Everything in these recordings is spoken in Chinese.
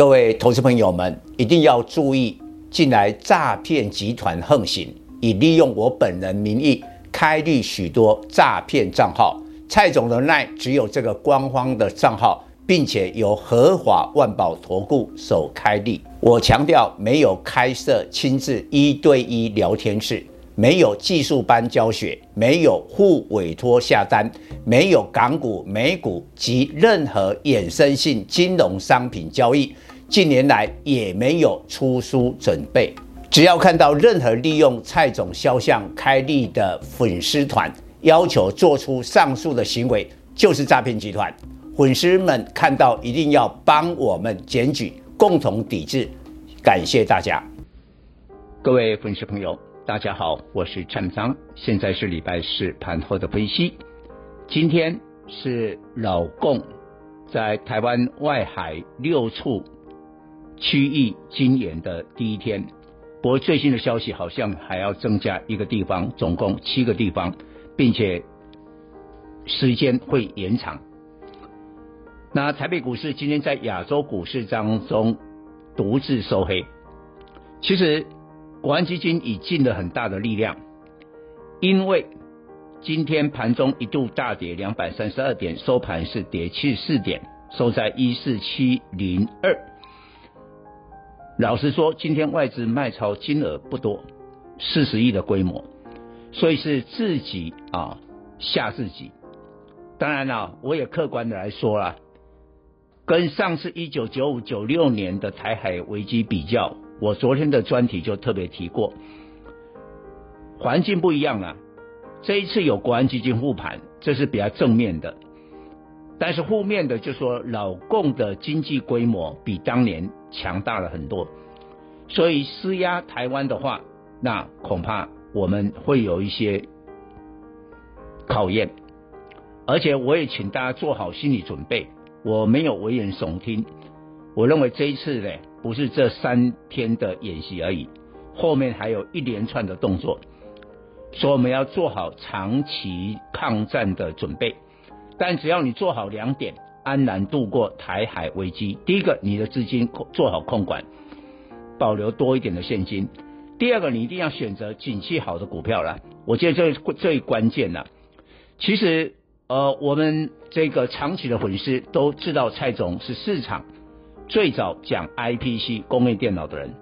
各位投资朋友们一定要注意，近来诈骗集团横行，以利用我本人名义开立许多诈骗账号。蔡总的 LINE 只有这个官方的账号，并且由合法万宝投顾所开立。我强调，没有开设亲自一对一聊天室。没有技术班教学，没有互委托下单，没有港股、美股及任何衍生性金融商品交易。近年来也没有出书准备。只要看到任何利用蔡总肖像开立的粉丝团，要求做出上述的行为，就是诈骗集团。粉丝们看到一定要帮我们检举，共同抵制。感谢大家，各位粉丝朋友。大家好，我是蔡明彰，现在是礼拜四盘后的分析。今天是老共在台湾外海六处区域军演的第一天，不过最新的消息好像还要增加一个地方，总共七个地方，并且时间会延长。那台北股市今天在亚洲股市当中独自收黑，其实。国安基金已尽了很大的力量，因为今天盘中一度大跌两百三十二点，收盘是跌七十四点，收在一四七零二。老实说，今天外资卖超金额不多，四十亿的规模，所以是自己啊吓自己。当然了，我也客观的来说啦，跟上次一九九五九六年的台海危机比较。我昨天的专题就特别提过，环境不一样了。这一次有国安基金护盘，这是比较正面的。但是负面的就说老共的经济规模比当年强大了很多，所以施压台湾的话，那恐怕我们会有一些考验。而且我也请大家做好心理准备，我没有危言耸听。我认为这一次呢。不是这三天的演习而已，后面还有一连串的动作，所以我们要做好长期抗战的准备。但只要你做好两点，安然度过台海危机。第一个，你的资金做好控管，保留多一点的现金；第二个，你一定要选择景气好的股票了。我觉得这最关键了。其实，呃，我们这个长期的粉丝都知道蔡总是市场。最早讲 IPC 工业电脑的人，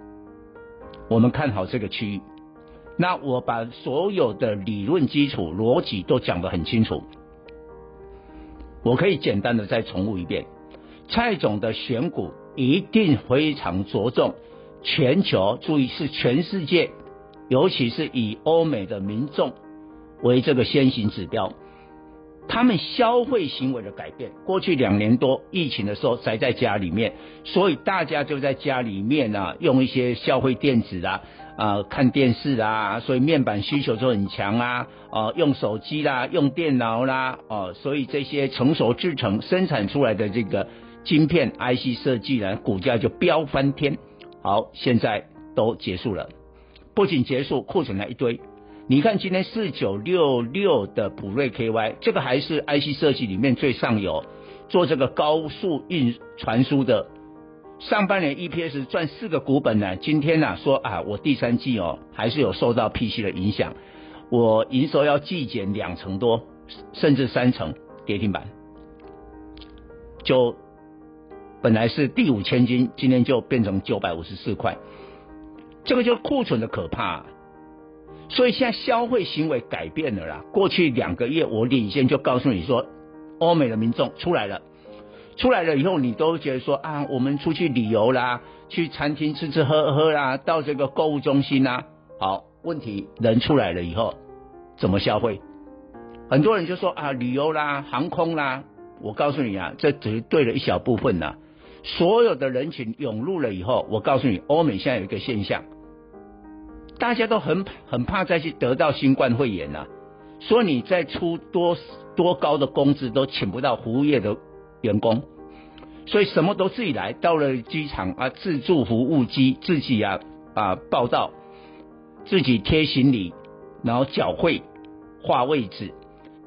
我们看好这个区域。那我把所有的理论基础、逻辑都讲得很清楚。我可以简单的再重复一遍：蔡总的选股一定非常着重全球，注意是全世界，尤其是以欧美的民众为这个先行指标。他们消费行为的改变，过去两年多疫情的时候宅在家里面，所以大家就在家里面啊，用一些消费电子啊，啊、看电视啊，所以面板需求就很强啊，哦、用手机啦，用电脑啦，哦、所以这些成熟制程生产出来的这个晶片 IC 设计呢，股价就飙翻天。好，现在都结束了，不仅结束，库存了一堆。你看今天四九六六的普瑞 KY，这个还是 IC 设计里面最上游，做这个高速运传输的，上半年 EPS 赚四个股本呢。今天呢、啊、说啊，我第三季哦还是有受到 PC 的影响，我营收要季减两成多，甚至三成跌停板，就本来是第五千金，今天就变成九百五十四块，这个就库存的可怕。所以现在消费行为改变了啦。过去两个月，我领先就告诉你说，欧美的民众出来了，出来了以后，你都觉得说啊，我们出去旅游啦，去餐厅吃吃喝喝啦，到这个购物中心啦。好，问题人出来了以后，怎么消费？很多人就说啊，旅游啦，航空啦。我告诉你啊，这只是对了一小部分呐。所有的人群涌入了以后，我告诉你，欧美现在有一个现象。大家都很很怕再去得到新冠肺炎呐、啊，所以你再出多多高的工资都请不到服务业的员工，所以什么都自己来，到了机场啊，自助服务机自己啊啊报到，自己贴行李，然后缴费划位置，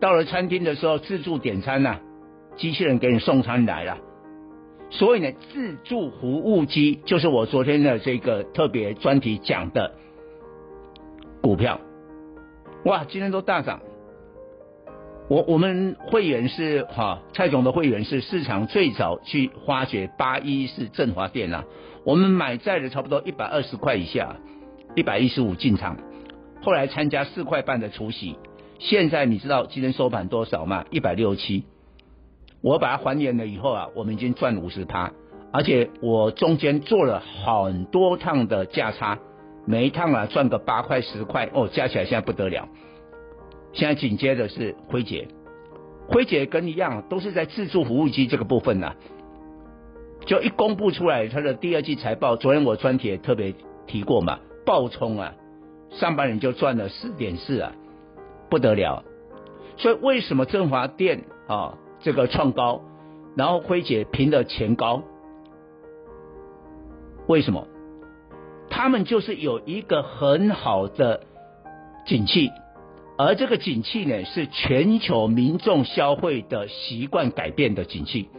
到了餐厅的时候自助点餐呐、机器人给你送餐来了，所以呢，自助服务机就是我昨天的这个特别专题讲的股票，哇，今天都大涨。我我们会员是哈、蔡总的会员是市场最早去发掘八一四振华电啊，我们买在了差不多一百二十块以下，一百一十五进场，后来参加四块半的除息，现在你知道今天收盘多少吗？一百六七。我把它还原了以后啊，我们已经赚五十趴，而且我中间做了很多趟的价差，每一趟啊赚个八块十块哦，加起来现在不得了。现在紧接着是辉姐，辉姐跟一样都是在自助服务机这个部分呐、啊，就一公布出来它的第二季财报，昨天我专题也特别提过嘛，爆冲啊，上半年就赚了四点四啊，不得了。所以为什么振华电啊？这个创高，然后辉姐平的前高，为什么？他们就是有一个很好的景气，而这个景气呢，是全球民众消费的习惯改变的景气。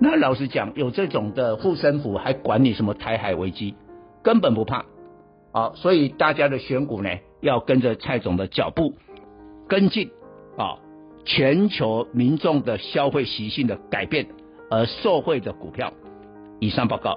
那老实讲，有这种的护身符，还管你什么台海危机，根本不怕。好，所以大家的选股呢，要跟着蔡总的脚步跟进啊。全球民众的消费习性的改变而受惠的股票。以上报告。